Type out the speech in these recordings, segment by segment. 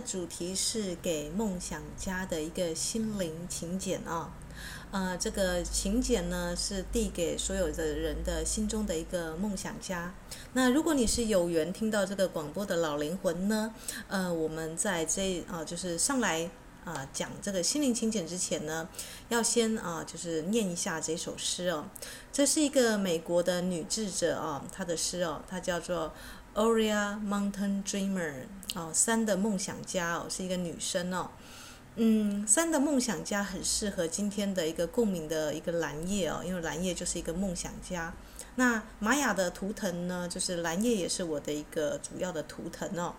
主题是给梦想家的一个心灵请柬啊。呃，这个请柬呢是递给所有的人的心中的一个梦想家。那如果你是有缘听到这个广播的老灵魂呢，呃，我们在这啊、就是上来。啊，讲这个心灵请柬之前呢，要先啊，就是念一下这首诗哦。这是一个美国的女智者哦，她的诗哦，她叫做 Oria Mountain Dreamer 哦，山的梦想家哦，是一个女生哦。嗯，三的梦想家很适合今天的一个共鸣的一个蓝叶哦，因为蓝叶就是一个梦想家。那玛雅的图腾呢，就是蓝叶也是我的一个主要的图腾哦。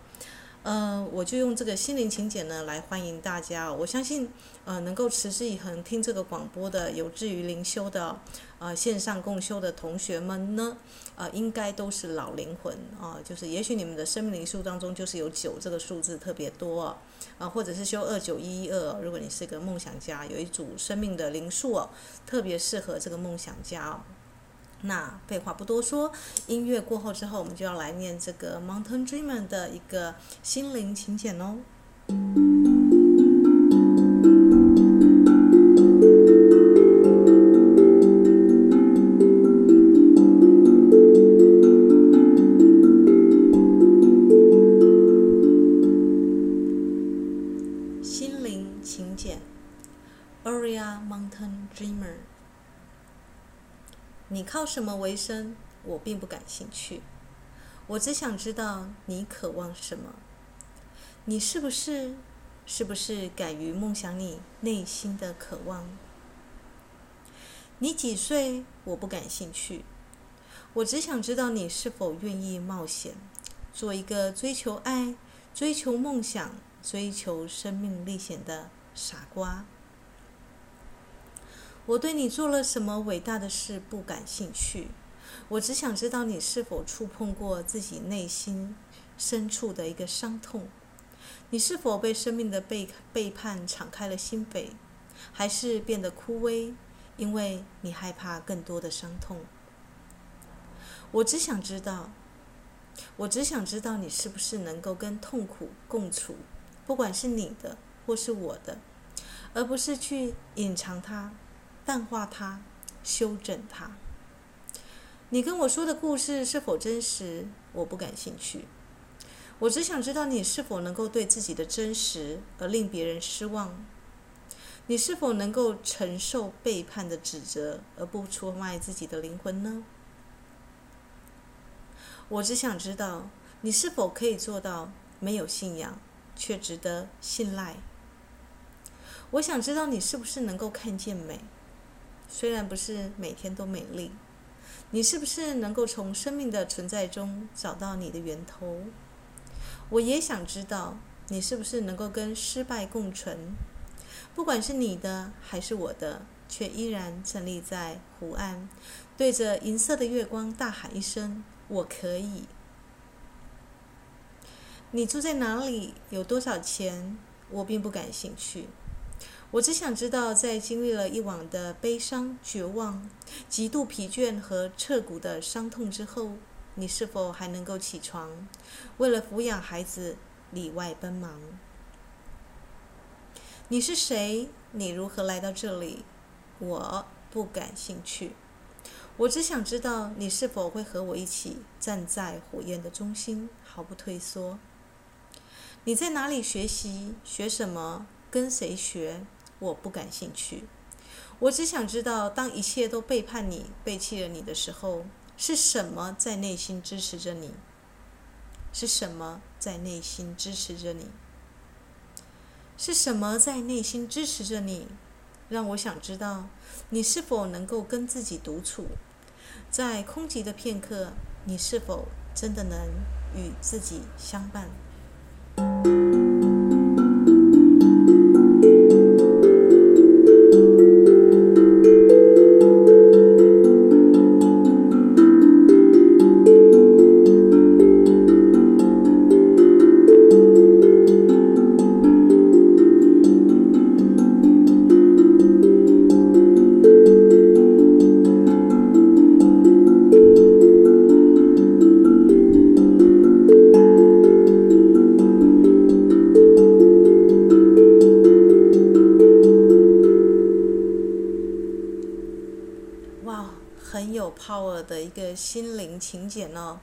呃，我就用这个心灵请柬呢来欢迎大家。我相信，呃，能够持之以恒听这个广播的有志于灵修的，呃，线上共修的同学们呢，呃，应该都是老灵魂啊，就是也许你们的生命灵数当中就是有九这个数字特别多啊，或者是修二九一一二，如果你是个梦想家，有一组生命的灵数哦，特别适合这个梦想家。那废话不多说，音乐过后之后，我们就要来念这个 Mountain Dreamer 的一个心灵请柬哦。什么为生？我并不感兴趣。我只想知道你渴望什么。你是不是，是不是敢于梦想你内心的渴望？你几岁？我不感兴趣。我只想知道你是否愿意冒险，做一个追求爱、追求梦想、追求生命历险的傻瓜。我对你做了什么伟大的事不感兴趣，我只想知道你是否触碰过自己内心深处的一个伤痛，你是否被生命的背背叛敞开了心扉，还是变得枯萎，因为你害怕更多的伤痛。我只想知道，我只想知道你是不是能够跟痛苦共处，不管是你的或是我的，而不是去隐藏它。淡化它，修正它。你跟我说的故事是否真实？我不感兴趣。我只想知道你是否能够对自己的真实而令别人失望。你是否能够承受背叛的指责而不出卖自己的灵魂呢？我只想知道你是否可以做到没有信仰却值得信赖。我想知道你是不是能够看见美。虽然不是每天都美丽，你是不是能够从生命的存在中找到你的源头？我也想知道，你是不是能够跟失败共存？不管是你的还是我的，却依然站立在湖岸，对着银色的月光大喊一声：“我可以！”你住在哪里？有多少钱？我并不感兴趣。我只想知道，在经历了一晚的悲伤、绝望、极度疲倦和彻骨的伤痛之后，你是否还能够起床，为了抚养孩子里外奔忙？你是谁？你如何来到这里？我不感兴趣。我只想知道，你是否会和我一起站在火焰的中心，毫不退缩？你在哪里学习？学什么？跟谁学？我不感兴趣，我只想知道，当一切都背叛你、背弃了你的时候，是什么在内心支持着你？是什么在内心支持着你？是什么在内心支持着你？让我想知道，你是否能够跟自己独处，在空寂的片刻，你是否真的能与自己相伴？点哦。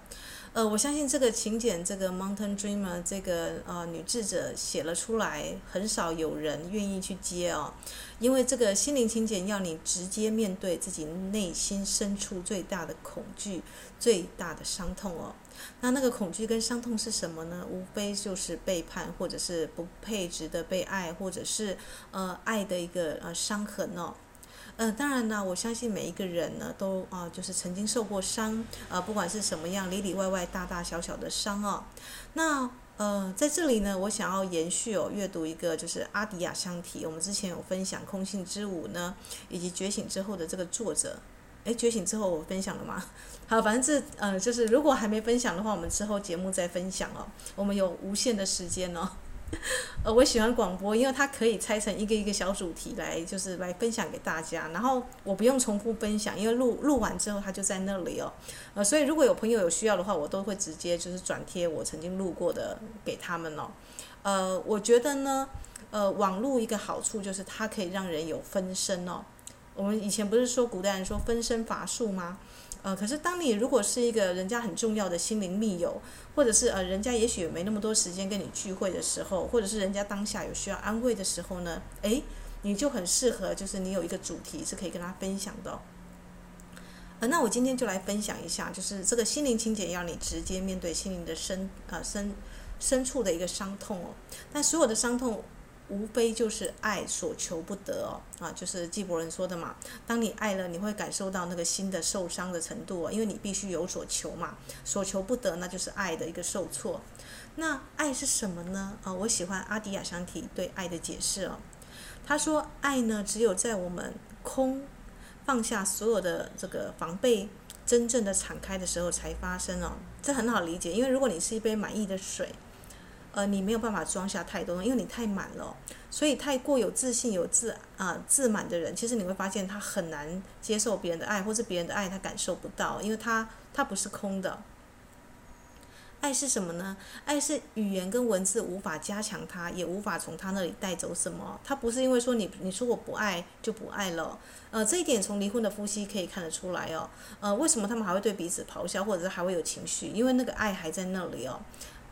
呃，我相信这个请柬，这个 Mountain Dreamer 这个呃女智者写了出来，很少有人愿意去接哦，因为这个心灵请柬要你直接面对自己内心深处最大的恐惧、最大的伤痛哦。那那个恐惧跟伤痛是什么呢？无非就是背叛，或者是不配值得被爱，或者是呃爱的一个呃伤痕哦。呃，当然呢，我相信每一个人呢，都啊、就是曾经受过伤，啊、呃，不管是什么样，里里外外、大大小小的伤哦。那呃，在这里呢，我想要延续哦，阅读一个就是阿迪亚香提，我们之前有分享《空性之舞》呢，以及觉醒之后的这个作者。诶，觉醒之后我分享了吗？好，反正这呃，就是如果还没分享的话，我们之后节目再分享哦。我们有无限的时间哦。呃，我喜欢广播，因为它可以拆成一个一个小主题来，就是来分享给大家。然后我不用重复分享，因为录录完之后它就在那里哦。呃，所以如果有朋友有需要的话，我都会直接就是转贴我曾经录过的给他们哦。呃，我觉得呢，呃，网络一个好处就是它可以让人有分身哦。我们以前不是说古代人说分身乏术吗？呃，可是当你如果是一个人家很重要的心灵密友，或者是呃人家也许没那么多时间跟你聚会的时候，或者是人家当下有需要安慰的时候呢，诶，你就很适合，就是你有一个主题是可以跟他分享的。呃，那我今天就来分享一下，就是这个心灵清洁要你直接面对心灵的深呃深深处的一个伤痛哦，但所有的伤痛。无非就是爱所求不得哦，啊，就是纪伯伦说的嘛。当你爱了，你会感受到那个心的受伤的程度哦，因为你必须有所求嘛，所求不得，那就是爱的一个受挫。那爱是什么呢？啊，我喜欢阿迪亚香提对爱的解释哦。他说，爱呢，只有在我们空放下所有的这个防备，真正的敞开的时候才发生哦。这很好理解，因为如果你是一杯满溢的水。呃，你没有办法装下太多，因为你太满了，所以太过有自信、有自啊、自满的人，其实你会发现他很难接受别人的爱，或是别人的爱他感受不到，因为他他不是空的。爱是什么呢？爱是语言跟文字无法加强它，也无法从他那里带走什么。他不是因为说你你说我不爱就不爱了，呃，这一点从离婚的夫妻可以看得出来哦。呃，为什么他们还会对彼此咆哮，或者是还会有情绪？因为那个爱还在那里哦。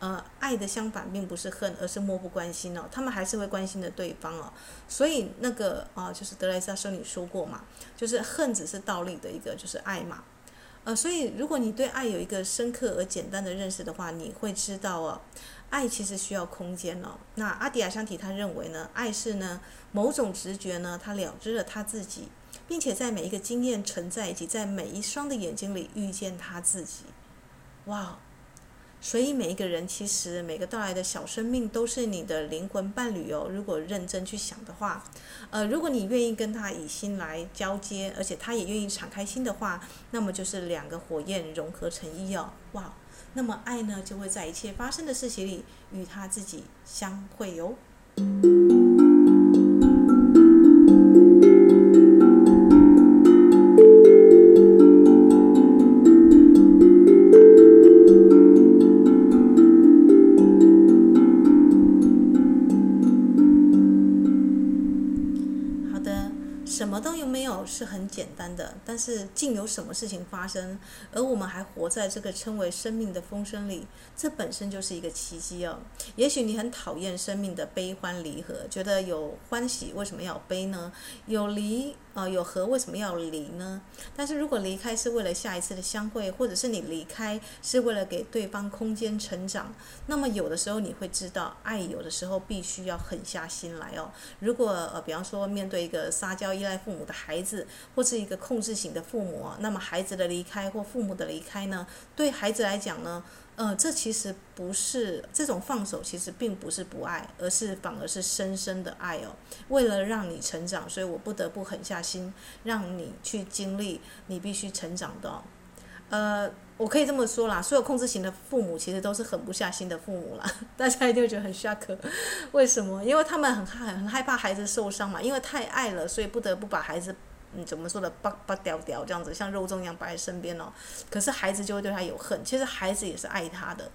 呃，爱的相反并不是恨，而是漠不关心哦。他们还是会关心的对方哦。所以那个啊、就是德莱莎修女说过嘛，就是恨只是倒立的一个，就是爱嘛。呃，所以如果你对爱有一个深刻而简单的认识的话，你会知道哦，爱其实需要空间哦。那阿迪亚香提他认为呢，爱是呢某种直觉呢，他了知了他自己，并且在每一个经验存在以及在每一双的眼睛里遇见他自己。哇！所以每一个人，其实每个到来的小生命都是你的灵魂伴侣哦。如果认真去想的话，呃，如果你愿意跟他以心来交接，而且他也愿意敞开心的话，那么就是两个火焰融合成一哦。哇，那么爱呢，就会在一切发生的事情里与他自己相会哦是很简单的，但是竟有什么事情发生，而我们还活在这个称为生命的风声里，这本身就是一个奇迹哦。也许你很讨厌生命的悲欢离合，觉得有欢喜为什么要悲呢？有离。啊、呃，有合为什么要离呢？但是如果离开是为了下一次的相会，或者是你离开是为了给对方空间成长，那么有的时候你会知道，爱有的时候必须要狠下心来哦。如果呃，比方说面对一个撒娇依赖父母的孩子，或是一个控制型的父母，那么孩子的离开或父母的离开呢，对孩子来讲呢？呃，这其实不是这种放手，其实并不是不爱，而是反而是深深的爱哦。为了让你成长，所以我不得不狠下心，让你去经历你必须成长的。呃，我可以这么说啦，所有控制型的父母其实都是狠不下心的父母啦。大家一定觉得很 shock，为什么？因为他们很害很害怕孩子受伤嘛，因为太爱了，所以不得不把孩子。嗯，怎么说的？拔拔掉掉这样子，像肉粽一样摆在身边哦。可是孩子就会对他有恨。其实孩子也是爱他的。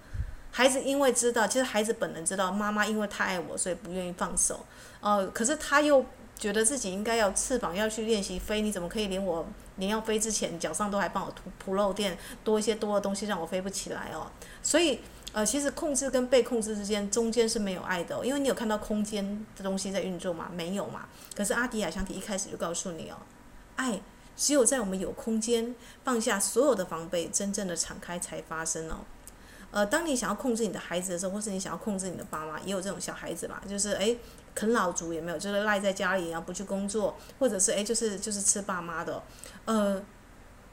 孩子因为知道，其实孩子本能知道，妈妈因为太爱我，所以不愿意放手。呃，可是他又觉得自己应该要翅膀要去练习飞，你怎么可以连我连要飞之前脚上都还帮我铺铺漏垫，多一些多的东西让我飞不起来哦？所以呃，其实控制跟被控制之间中间是没有爱的哦，因为你有看到空间的东西在运作嘛？没有嘛。可是阿迪亚香体一开始就告诉你哦，爱只有在我们有空间放下所有的防备，真正的敞开才发生哦。呃，当你想要控制你的孩子的时候，或是你想要控制你的爸妈，也有这种小孩子吧，就是诶，啃老族也没有，就是赖在家里，然后不去工作，或者是诶，就是就是吃爸妈的。呃，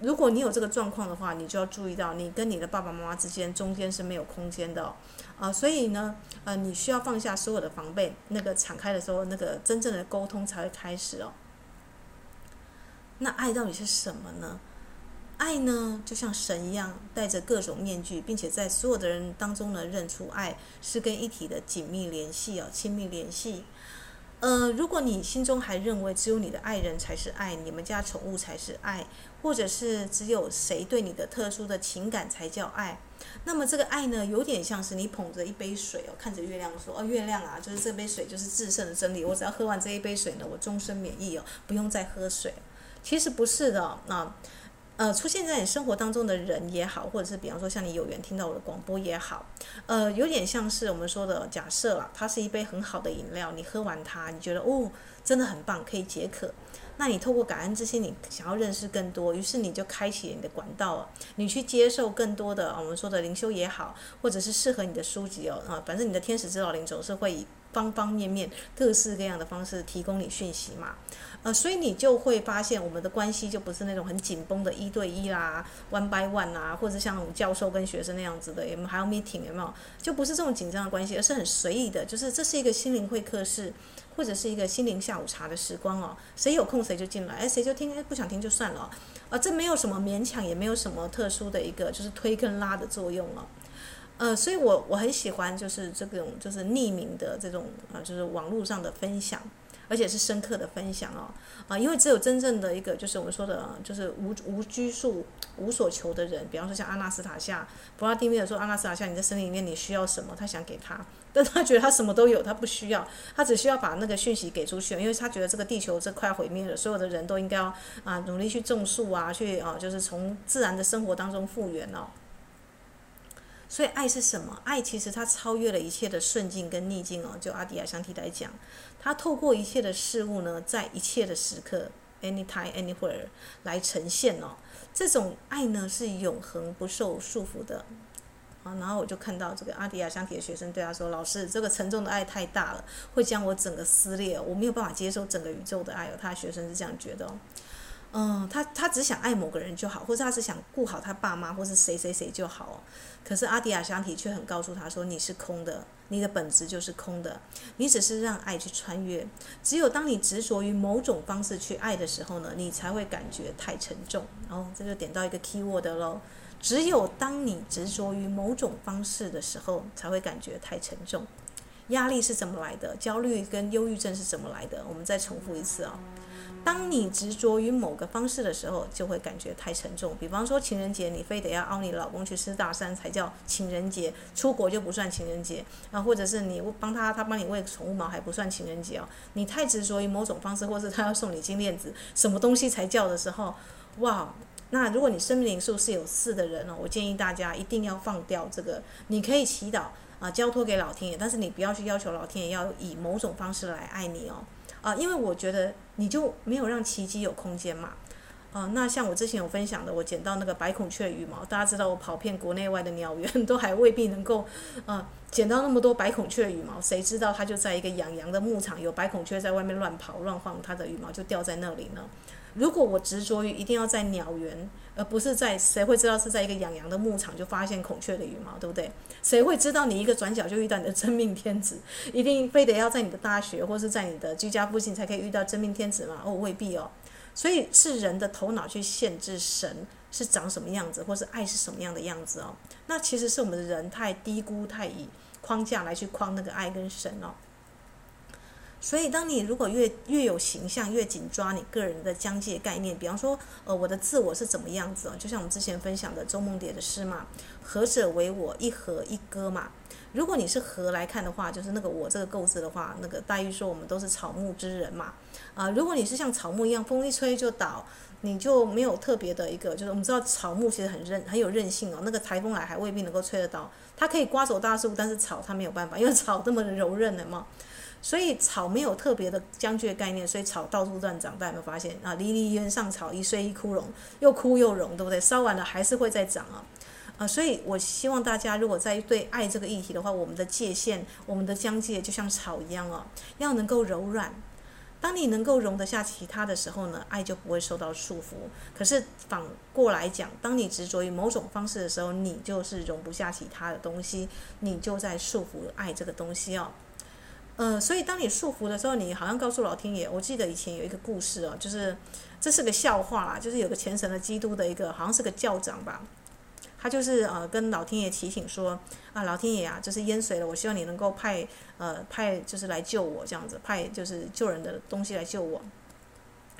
如果你有这个状况的话，你就要注意到，你跟你的爸爸妈妈之间中间是没有空间的，啊、所以呢，呃，你需要放下所有的防备，那个敞开的时候，那个真正的沟通才会开始哦。那爱到底是什么呢？爱呢，就像神一样，戴着各种面具，并且在所有的人当中呢，认出爱是跟一体的紧密联系哦，亲密联系。呃，如果你心中还认为只有你的爱人才是爱，你们家宠物才是爱，或者是只有谁对你的特殊的情感才叫爱，那么这个爱呢，有点像是你捧着一杯水哦，看着月亮说：“哦，月亮啊，就是这杯水就是至圣的真理，我只要喝完这一杯水呢，我终身免疫哦，不用再喝水。”其实不是的哦，那。呃，出现在你生活当中的人也好，或者是比方说像你有缘听到我的广播也好，呃，有点像是我们说的假设了，它是一杯很好的饮料，你喝完它，你觉得哦，真的很棒，可以解渴。那你透过感恩之心，你想要认识更多，于是你就开启你的管道了，你去接受更多的我们说的灵修也好，或者是适合你的书籍哦，啊，反正你的天使指导灵总是会以方方面面、各式各样的方式提供你讯息嘛。呃，所以你就会发现，我们的关系就不是那种很紧绷的一对一啦，one by one 啊，或者像我们教授跟学生那样子的，有没有还有 meeting 有没有？就不是这种紧张的关系，而是很随意的，就是这是一个心灵会客室，或者是一个心灵下午茶的时光哦。谁有空谁就进来，哎，谁就听，哎，不想听就算了，啊，这没有什么勉强，也没有什么特殊的一个就是推跟拉的作用了，呃，所以我我很喜欢就是这种就是匿名的这种啊，就是网络上的分享。而且是深刻的分享哦，啊，因为只有真正的一个，就是我们说的，就是无无拘束、无所求的人，比方说像阿纳斯塔夏，弗拉蒂米尔说，阿纳斯塔夏，你在森林里面你需要什么？他想给他，但他觉得他什么都有，他不需要，他只需要把那个讯息给出去，因为他觉得这个地球这快毁灭了，所有的人都应该要啊努力去种树啊，去啊就是从自然的生活当中复原哦。所以爱是什么？爱其实它超越了一切的顺境跟逆境哦。就阿迪亚香缇来讲，它透过一切的事物呢，在一切的时刻，anytime anywhere 来呈现哦。这种爱呢是永恒不受束缚的啊。然后我就看到这个阿迪亚香缇的学生对他说：“老师，这个沉重的爱太大了，会将我整个撕裂，我没有办法接受整个宇宙的爱哦。”他的学生是这样觉得哦。嗯，他他只想爱某个人就好，或者他只想顾好他爸妈，或是谁谁谁就好。可是阿迪亚香缇却很告诉他说：“你是空的，你的本质就是空的，你只是让爱去穿越。只有当你执着于某种方式去爱的时候呢，你才会感觉太沉重。”哦，这就点到一个 key word 喽。只有当你执着于某种方式的时候，才会感觉太沉重。压力是怎么来的？焦虑跟忧郁症是怎么来的？我们再重复一次、哦。当你执着于某个方式的时候，就会感觉太沉重。比方说情人节，你非得要凹你老公去吃大餐才叫情人节，出国就不算情人节啊，或者是你帮他，他帮你喂宠物猫还不算情人节哦。你太执着于某种方式，或是他要送你金链子，什么东西才叫的时候，哇！那如果你生命灵数是有四的人哦，我建议大家一定要放掉这个。你可以祈祷啊，交托给老天爷，但是你不要去要求老天爷要以某种方式来爱你哦。啊，因为我觉得你就没有让奇迹有空间嘛。啊，那像我之前有分享的，我捡到那个白孔雀羽毛，大家知道我跑遍国内外的鸟园，都还未必能够，啊，捡到那么多白孔雀羽毛。谁知道它就在一个养羊的牧场，有白孔雀在外面乱跑乱晃，它的羽毛就掉在那里呢。如果我执着于一定要在鸟园，而不是在，谁会知道是在一个养羊的牧场就发现孔雀的羽毛，对不对？谁会知道你一个转角就遇到你的真命天子？一定非得要在你的大学或是在你的居家附近才可以遇到真命天子吗？哦，未必哦。所以是人的头脑去限制神是长什么样子，或是爱是什么样的样子哦。那其实是我们的人太低估，太以框架来去框那个爱跟神哦。所以，当你如果越越有形象，越紧抓你个人的疆界概念，比方说，呃，我的自我是怎么样子啊？就像我们之前分享的周梦蝶的诗嘛，“合者为我，一合一歌”嘛。如果你是合来看的话，就是那个我这个构字的话，那个黛玉说我们都是草木之人嘛。啊、如果你是像草木一样，风一吹就倒，你就没有特别的一个，就是我们知道草木其实很韧，很有韧性哦。那个台风来还未必能够吹得倒，它可以刮走大树，但是草它没有办法，因为草这么柔韧的嘛。所以草没有特别的疆界概念，所以草到处乱长。大家有没有发现啊？离离原上草，一岁一枯荣，又枯又荣，对不对？烧完了还是会再长啊！啊，所以我希望大家如果在对爱这个议题的话，我们的界限，我们的疆界就像草一样哦，要能够柔软。当你能够容得下其他的时候呢，爱就不会受到束缚。可是反过来讲，当你执着于某种方式的时候，你就是容不下其他的东西，你就在束缚爱这个东西哦。呃，所以当你束缚的时候，你好像告诉老天爷，我记得以前有一个故事哦，就是这是个笑话啦，就是有个虔诚的基督的一个，好像是个教长吧，他就是呃跟老天爷提醒说啊，老天爷啊，就是淹水了，我希望你能够派呃派就是来救我这样子，派就是救人的东西来救我。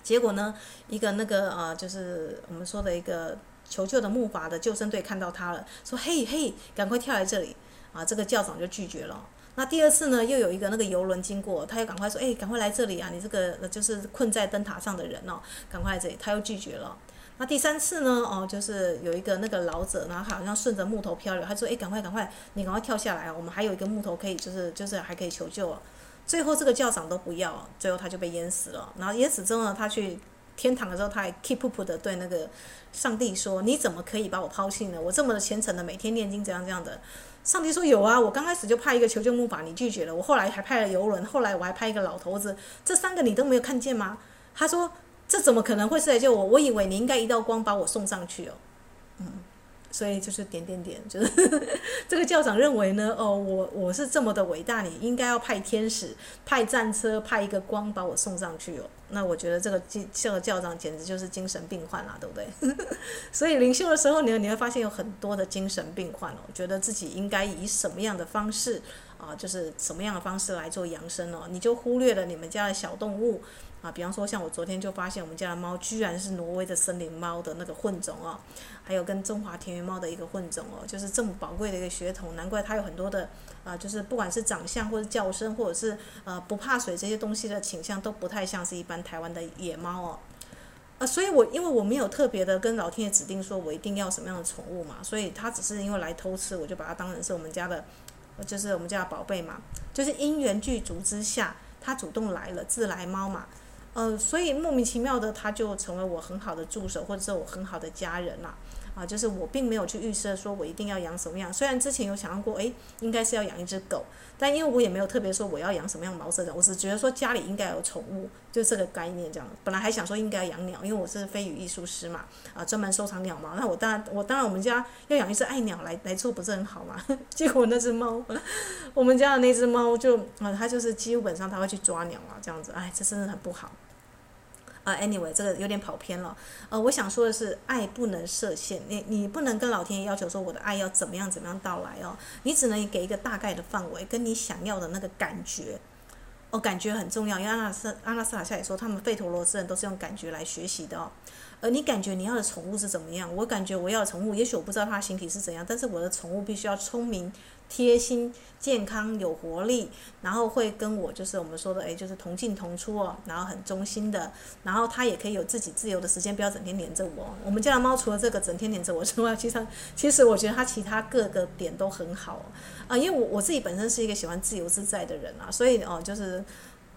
结果呢，一个那个呃就是我们说的一个求救的木筏的救生队看到他了，说嘿嘿，赶快跳来这里啊，这个教长就拒绝了。那第二次呢，又有一个那个游轮经过，他又赶快说：“哎，赶快来这里啊！你这个就是困在灯塔上的人哦，赶快来这里。”他又拒绝了。那第三次呢？哦，就是有一个那个老者，然后好像顺着木头漂流，他说：“哎，赶快赶快，你赶快跳下来啊！我们还有一个木头可以，就是就是还可以求救。”最后这个教长都不要，最后他就被淹死了。然后淹死之后呢，他去天堂的时候，他还 keep up 的对那个上帝说：“你怎么可以把我抛弃呢？我这么的虔诚的每天念经，这样这样的。”上帝说有啊，我刚开始就派一个求救木筏，你拒绝了。我后来还派了游轮，后来我还派一个老头子，这三个你都没有看见吗？他说这怎么可能会是来救我？我以为你应该一道光把我送上去哦。嗯，所以就是点点点，就是这个校长认为呢，哦，我我是这么的伟大，你应该要派天使、派战车、派一个光把我送上去哦。那我觉得这个这个校长简直就是精神病患啦，对不对？所以灵修的时候，你你会发现有很多的精神病患哦，觉得自己应该以什么样的方式啊，就是什么样的方式来做养生哦，你就忽略了你们家的小动物。啊，比方说像我昨天就发现我们家的猫居然是挪威的森林猫的那个混种哦，还有跟中华田园猫的一个混种哦，就是这么宝贵的一个血统，难怪它有很多的啊，就是不管是长相或者叫声，或者是呃不怕水这些东西的倾向都不太像是一般台湾的野猫哦，啊，所以我因为我没有特别的跟老天爷指定说我一定要什么样的宠物嘛，所以它只是因为来偷吃，我就把它当成是我们家的，就是我们家的宝贝嘛，就是因缘具足之下，它主动来了，自来猫嘛。呃，所以莫名其妙的，他就成为我很好的助手，或者是我很好的家人了。啊就是我并没有去预设说我一定要养什么样。虽然之前有想象过，诶，应该是要养一只狗，但因为我也没有特别说我要养什么样毛色的，我只觉得说家里应该有宠物，就这个概念这样。本来还想说应该养鸟，因为我是飞羽艺术师嘛，啊，专门收藏鸟毛。那我当然，我当然我们家要养一只爱鸟来来做，不是很好嘛？结果那只猫，我们家的那只猫就啊，它就是基本上它会去抓鸟啊，这样子，哎，这真的很不好。啊，anyway，这个有点跑偏了。呃，我想说的是，爱不能设限，你你不能跟老天爷要求说我的爱要怎么样怎么样到来哦，你只能给一个大概的范围，跟你想要的那个感觉。哦，感觉很重要，因为阿拉斯阿拉斯塔夏也说，他们费陀罗斯人都是用感觉来学习的哦。呃你感觉你要的宠物是怎么样？我感觉我要的宠物，也许我不知道它形体是怎样，但是我的宠物必须要聪明。贴心、健康、有活力，然后会跟我就是我们说的，诶，就是同进同出哦，然后很忠心的，然后它也可以有自己自由的时间，不要整天黏着我。我们家的猫除了这个整天黏着我之外，其实其实我觉得它其他各个点都很好啊，因为我我自己本身是一个喜欢自由自在的人啊，所以哦，就是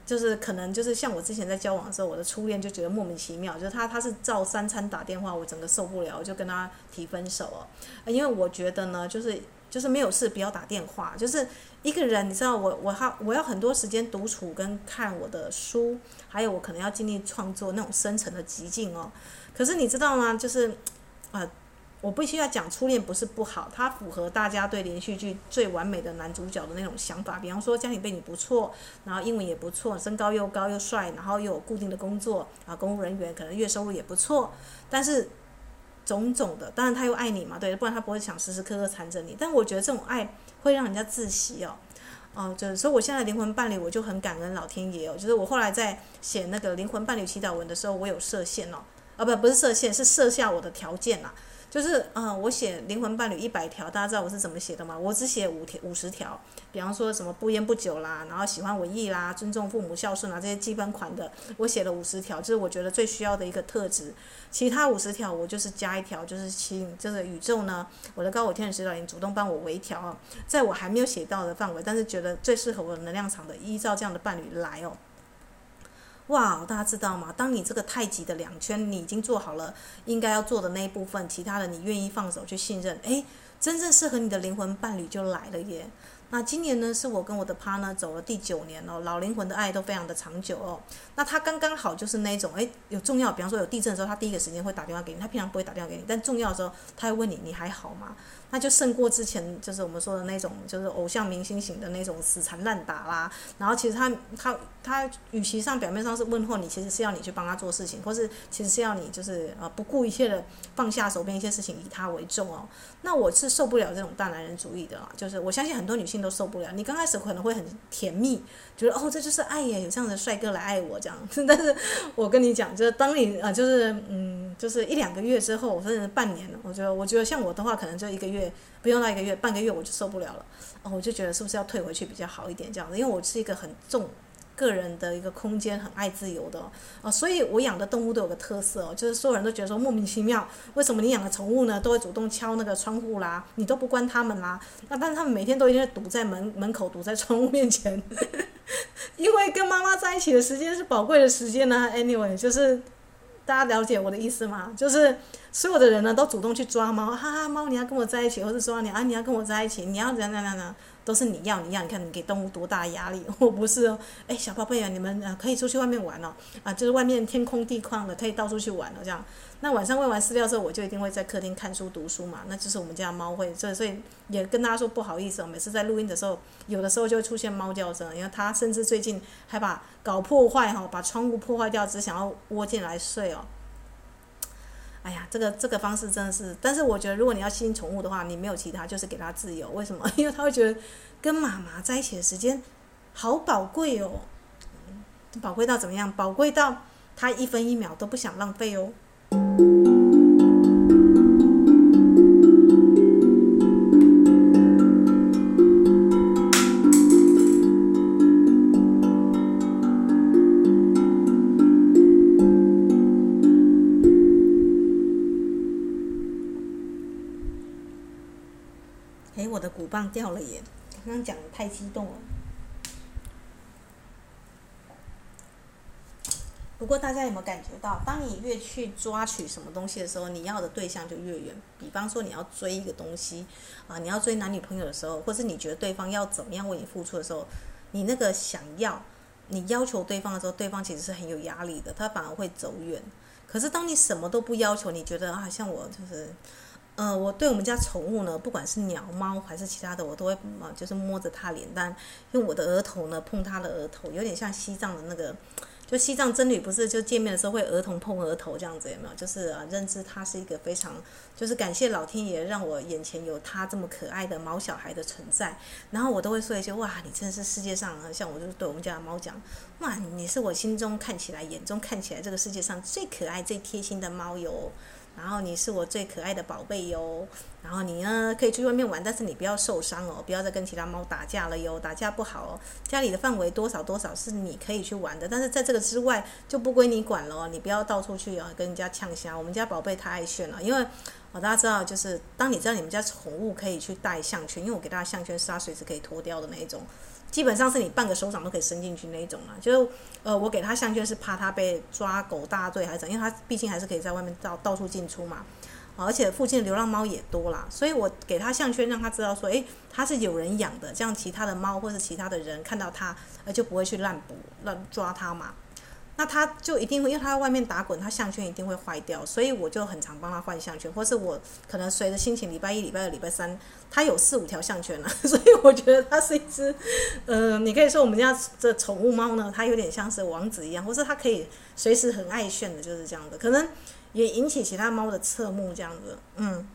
就是可能就是像我之前在交往的时候，我的初恋就觉得莫名其妙，就是他他是照三餐打电话，我整个受不了，我就跟他提分手哦，因为我觉得呢，就是。就是没有事不要打电话，就是一个人，你知道我我还我要很多时间独处跟看我的书，还有我可能要尽力创作那种深层的寂静哦。可是你知道吗？就是啊、我必须要讲初恋不是不好，它符合大家对连续剧最完美的男主角的那种想法。比方说家庭背景不错，然后英文也不错，身高又高又帅，然后又有固定的工作啊，公务人员可能月收入也不错，但是。种种的，当然他又爱你嘛，对，不然他不会想时时刻刻缠着你。但我觉得这种爱会让人家窒息哦，哦，就是所以我现在灵魂伴侣，我就很感恩老天爷哦。就是我后来在写那个灵魂伴侣祈祷文的时候，我有设限哦，啊不不是设限，是设下我的条件啦。就是嗯，我写灵魂伴侣一百条，大家知道我是怎么写的吗？我只写五条五十条，比方说什么不烟不酒啦，然后喜欢文艺啦，尊重父母孝顺啊这些基本款的，我写了五十条，就是我觉得最需要的一个特质。其他五十条我就是加一条，就是请这个宇宙呢，我的高我天使指导灵主动帮我微调，在我还没有写到的范围，但是觉得最适合我的能量场的，依照这样的伴侣来哦。哇，大家知道吗？当你这个太极的两圈，你已经做好了应该要做的那一部分，其他的你愿意放手去信任，诶，真正适合你的灵魂伴侣就来了耶。那今年呢，是我跟我的 partner 走了第九年哦，老灵魂的爱都非常的长久哦。那他刚刚好就是那种，诶，有重要，比方说有地震的时候，他第一个时间会打电话给你，他平常不会打电话给你，但重要的时候，他会问你，你还好吗？那就胜过之前就是我们说的那种，就是偶像明星型的那种死缠烂打啦。然后其实他他他，与其上表面上是问候你，其实是要你去帮他做事情，或是其实是要你就是呃不顾一切的放下手边一些事情，以他为重哦。那我是受不了这种大男人主义的，就是我相信很多女性都受不了。你刚开始可能会很甜蜜，觉得哦这就是爱耶，有这样的帅哥来爱我这样。但是我跟你讲，就是当你呃就是嗯就是一两个月之后，甚至半年，我觉得我觉得像我的话，可能就一个月。不用到一个月，半个月我就受不了了，哦，我就觉得是不是要退回去比较好一点这样子，因为我是一个很重个人的一个空间，很爱自由的哦，所以我养的动物都有个特色哦，就是所有人都觉得说莫名其妙，为什么你养的宠物呢都会主动敲那个窗户啦，你都不关他们啦，那但是他们每天都一定会堵在门门口，堵在窗户面前，因为跟妈妈在一起的时间是宝贵的时间呢。Anyway，就是。大家了解我的意思吗？就是所有的人呢都主动去抓猫，哈哈，猫你要跟我在一起，或者说你啊你要跟我在一起，你要怎样怎样怎样，都是你要你要，你看你给动物多大压力，我不是哦，哎小宝贝啊，你们啊可以出去外面玩哦，啊就是外面天空地旷的，可以到处去玩哦这样。那晚上喂完饲料之后，我就一定会在客厅看书读书嘛。那就是我们家猫会，所以所以也跟大家说不好意思哦。每次在录音的时候，有的时候就会出现猫叫声，因为它甚至最近还把搞破坏哈，把窗户破坏掉，只想要窝进来睡哦。哎呀，这个这个方式真的是，但是我觉得如果你要吸引宠物的话，你没有其他，就是给它自由。为什么？因为它会觉得跟妈妈在一起的时间好宝贵哦，宝贵到怎么样？宝贵到它一分一秒都不想浪费哦。掉了耶！刚刚讲的太激动了。不过大家有没有感觉到，当你越去抓取什么东西的时候，你要的对象就越远。比方说，你要追一个东西啊，你要追男女朋友的时候，或是你觉得对方要怎么样为你付出的时候，你那个想要，你要求对方的时候，对方其实是很有压力的，他反而会走远。可是当你什么都不要求，你觉得啊，像我就是，呃，我对我们家宠物呢，不管是鸟、猫还是其他的，我都会啊，就是摸着它脸蛋，用我的额头呢碰它的额头，有点像西藏的那个。就西藏僧侣不是就见面的时候会额头碰额头这样子有没有？就是啊，认知它是一个非常，就是感谢老天爷让我眼前有他这么可爱的毛小孩的存在，然后我都会说一些哇，你真的是世界上啊像我就对我们家的猫讲，哇，你是我心中看起来、眼中看起来这个世界上最可爱、最贴心的猫哟。然后你是我最可爱的宝贝哟，然后你呢可以去外面玩，但是你不要受伤哦，不要再跟其他猫打架了哟，打架不好哦。家里的范围多少多少是你可以去玩的，但是在这个之外就不归你管了哦，你不要到处去啊跟人家呛虾。我们家宝贝太爱炫了，因为哦大家知道，就是当你知道你们家宠物可以去戴项圈，因为我给它的项圈是它随时可以脱掉的那一种。基本上是你半个手掌都可以伸进去那一种啊，就是呃，我给他项圈是怕他被抓狗大队还是怎样，因为他毕竟还是可以在外面到到处进出嘛，而且附近的流浪猫也多啦，所以我给他项圈让他知道说，诶，它是有人养的，这样其他的猫或是其他的人看到它，呃，就不会去乱捕乱抓它嘛。那他就一定会，因为他在外面打滚，他项圈一定会坏掉，所以我就很常帮他换项圈，或是我可能随着心情，礼拜一、礼拜二、礼拜三，他有四五条项圈了，所以我觉得他是一只，呃，你可以说我们家这宠物猫呢，它有点像是王子一样，或是它可以随时很爱炫的，就是这样的，可能也引起其他猫的侧目这样子，嗯。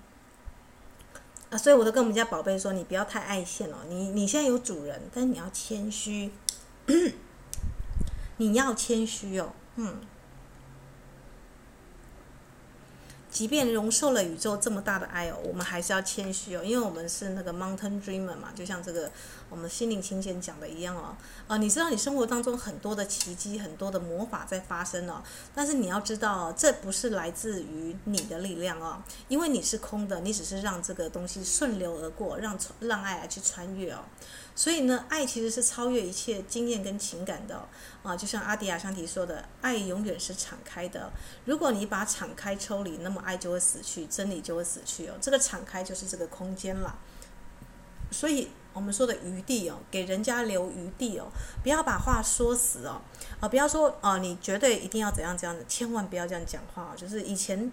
啊，所以我都跟我们家宝贝说，你不要太爱现哦，你你现在有主人，但是你要谦虚，你要谦虚哦，嗯。即便容受了宇宙这么大的爱哦，我们还是要谦虚哦，因为我们是那个 mountain dreamer 嘛，就像这个我们心灵琴键讲的一样哦。啊，你知道你生活当中很多的奇迹、很多的魔法在发生哦，但是你要知道，这不是来自于你的力量哦，因为你是空的，你只是让这个东西顺流而过，让让爱来去穿越哦。所以呢，爱其实是超越一切经验跟情感的啊，就像阿迪亚香提说的，爱永远是敞开的。如果你把敞开抽离，那么爱就会死去，真理就会死去哦。这个敞开就是这个空间了。所以我们说的余地哦，给人家留余地哦，不要把话说死哦，啊，不要说啊，你绝对一定要怎样怎样的，千万不要这样讲话。就是以前，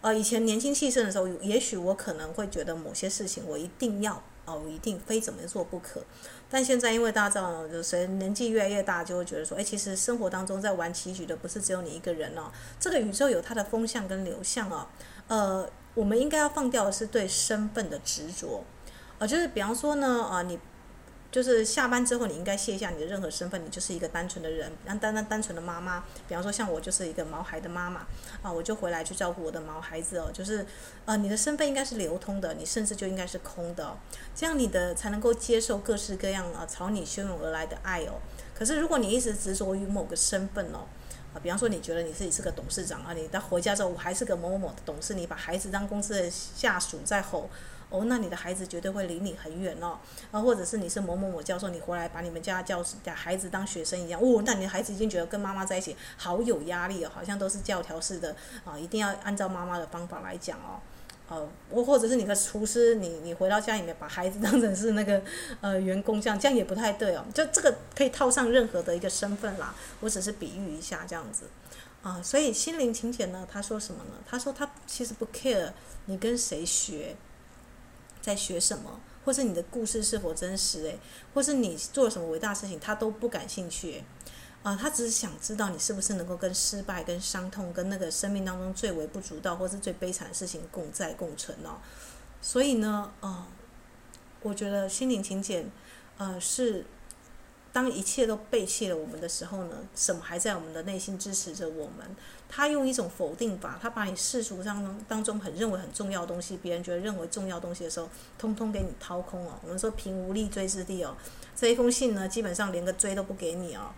呃，以前年轻气盛的时候，也许我可能会觉得某些事情我一定要。哦，一定非怎么做不可。但现在因为大家知道，就随年纪越来越大，就会觉得说，哎，其实生活当中在玩棋局的不是只有你一个人哦。这个宇宙有它的风向跟流向哦。呃，我们应该要放掉的是对身份的执着。呃，就是比方说呢，啊、你。就是下班之后，你应该卸下你的任何身份，你就是一个单纯的人，单单单单纯的妈妈。比方说，像我就是一个毛孩的妈妈啊，我就回来去照顾我的毛孩子哦。就是，呃，你的身份应该是流通的，你甚至就应该是空的，这样你的才能够接受各式各样啊朝你汹涌而来的爱哦。可是如果你一直执着于某个身份哦，啊，比方说你觉得你自己是个董事长啊，你到回家之后我还是个某某某的董事，你把孩子当公司的下属在吼。哦，那你的孩子绝对会离你很远哦，啊，或者是你是某某某教授，你回来把你们家教的孩子当学生一样，哦，那你的孩子已经觉得跟妈妈在一起好有压力哦，好像都是教条式的啊，一定要按照妈妈的方法来讲哦，呃，或或者是你个厨师，你你回到家里面把孩子当成是那个呃员工这样，这样也不太对哦，就这个可以套上任何的一个身份啦，我只是比喻一下这样子，啊，所以心灵琴键呢，他说什么呢？他说他其实不 care 你跟谁学。在学什么，或是你的故事是否真实？诶，或是你做了什么伟大事情，他都不感兴趣。啊、他只是想知道你是不是能够跟失败、跟伤痛、跟那个生命当中最微不足道或是最悲惨的事情共在共存哦。所以呢，啊、我觉得心灵请柬，呃，是。当一切都背弃了我们的时候呢，什么还在我们的内心支持着我们？他用一种否定法，他把你世俗当中当中很认为很重要的东西，别人觉得认为重要东西的时候，通通给你掏空哦。我们说平无立锥之地哦，这一封信呢，基本上连个锥都不给你哦，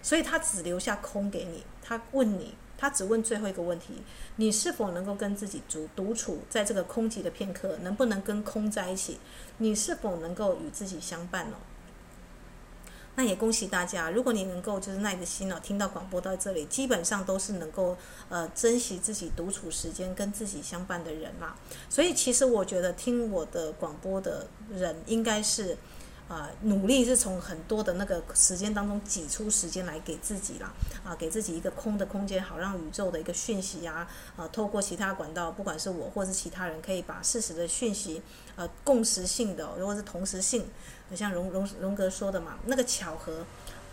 所以他只留下空给你。他问你，他只问最后一个问题：你是否能够跟自己独独处在这个空寂的片刻？能不能跟空在一起？你是否能够与自己相伴哦？那也恭喜大家，如果你能够就是耐着心哦，听到广播到这里，基本上都是能够呃珍惜自己独处时间跟自己相伴的人啦。所以其实我觉得听我的广播的人应该是。啊、努力是从很多的那个时间当中挤出时间来给自己啦，啊，给自己一个空的空间，好让宇宙的一个讯息呀，啊，透过其他管道，不管是我或是其他人，可以把事实的讯息，呃，共识性的，如果是同时性，像荣荣荣格说的嘛，那个巧合。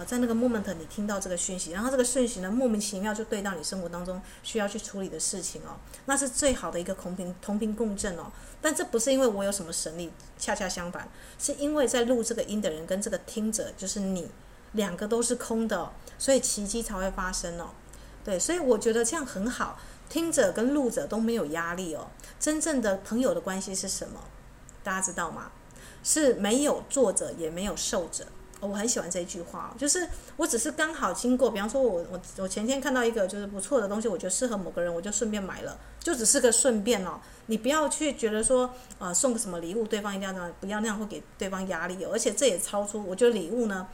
在那个 moment，你听到这个讯息，然后这个讯息呢，莫名其妙就对到你生活当中需要去处理的事情哦，那是最好的一个同频同频共振哦。但这不是因为我有什么神力，恰恰相反，是因为在录这个音的人跟这个听者，就是你，两个都是空的，所以奇迹才会发生哦。对，所以我觉得这样很好，听者跟录者都没有压力哦。真正的朋友的关系是什么？大家知道吗？是没有作者，也没有受者。我很喜欢这一句话，就是我只是刚好经过，比方说我我我前天看到一个就是不错的东西，我觉得适合某个人，我就顺便买了，就只是个顺便哦。你不要去觉得说啊、呃、送个什么礼物，对方一定要这样，不要那样会给对方压力哦。而且这也超出，我觉得礼物呢，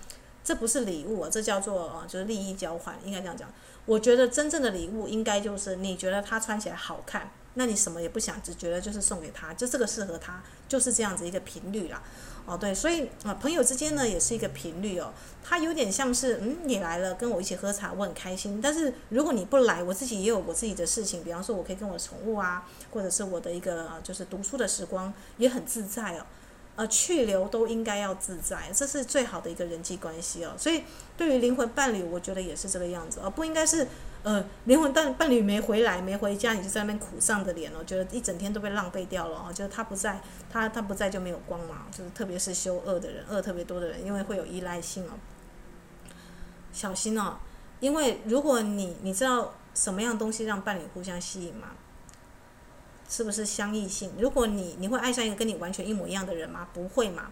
这不是礼物啊，这叫做啊就是利益交换，应该这样讲。我觉得真正的礼物应该就是你觉得他穿起来好看，那你什么也不想，只觉得就是送给他，就这个适合他，就是这样子一个频率啦。哦，对，所以啊，朋友之间呢也是一个频率哦，他有点像是，嗯，你来了跟我一起喝茶，我很开心。但是如果你不来，我自己也有我自己的事情，比方说我可以跟我宠物啊，或者是我的一个就是读书的时光也很自在哦。呃，去留都应该要自在，这是最好的一个人际关系哦。所以对于灵魂伴侣，我觉得也是这个样子，而不应该是呃灵魂伴伴侣没回来没回家，你就在那边苦丧的脸哦，觉得一整天都被浪费掉了哦，就是他不在，他他不在就没有光芒，就是特别是修恶的人，恶特别多的人，因为会有依赖性哦，小心哦，因为如果你你知道什么样东西让伴侣互相吸引吗？是不是相异性？如果你你会爱上一个跟你完全一模一样的人吗？不会嘛。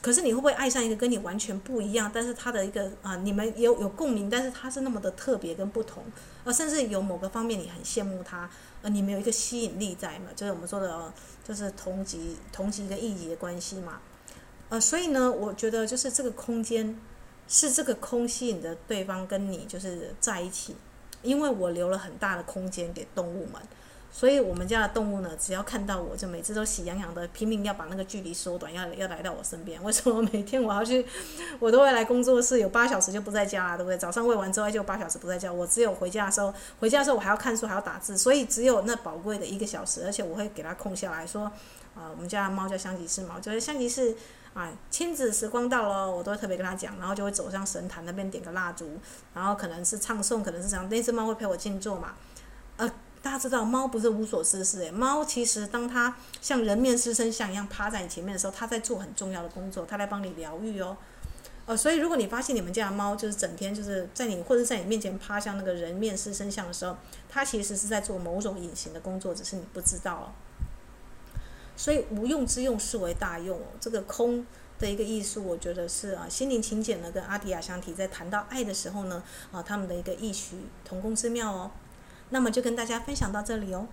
可是你会不会爱上一个跟你完全不一样，但是他的一个啊，你们有有共鸣，但是他是那么的特别跟不同，而甚至有某个方面你很羡慕他，呃，你们有一个吸引力在嘛？就是我们说的，就是同级同级跟异级的关系嘛。呃，所以呢，我觉得就是这个空间是这个空吸引的对方跟你就是在一起，因为我留了很大的空间给动物们。所以，我们家的动物呢，只要看到我就每次都喜洋洋的，拼命要把那个距离缩短，要要来到我身边。为什么每天我要去，我都会来工作室，有八小时就不在家了，对不对？早上喂完之后就八小时不在家，我只有回家的时候，回家的时候我还要看书，还要打字，所以只有那宝贵的一个小时，而且我会给它空下来说，啊、我们家的猫叫香吉士猫，就是香吉士啊，亲子时光到了，我都会特别跟他讲，然后就会走向神坛那边点个蜡烛，然后可能是唱诵，可能是这样，那只猫会陪我静坐嘛，呃。大家知道猫不是无所事事诶，猫其实当它像人面狮身像一样趴在你前面的时候，它在做很重要的工作，它在帮你疗愈哦。呃，所以如果你发现你们家的猫就是整天就是在你或者在你面前趴像那个人面狮身像的时候，它其实是在做某种隐形的工作，只是你不知道哦。所以无用之用是为大用哦。这个空的一个艺术，我觉得是啊，心灵请柬呢跟阿迪亚香提在谈到爱的时候呢，啊，他们的一个异曲同工之妙哦。那么就跟大家分享到这里哦。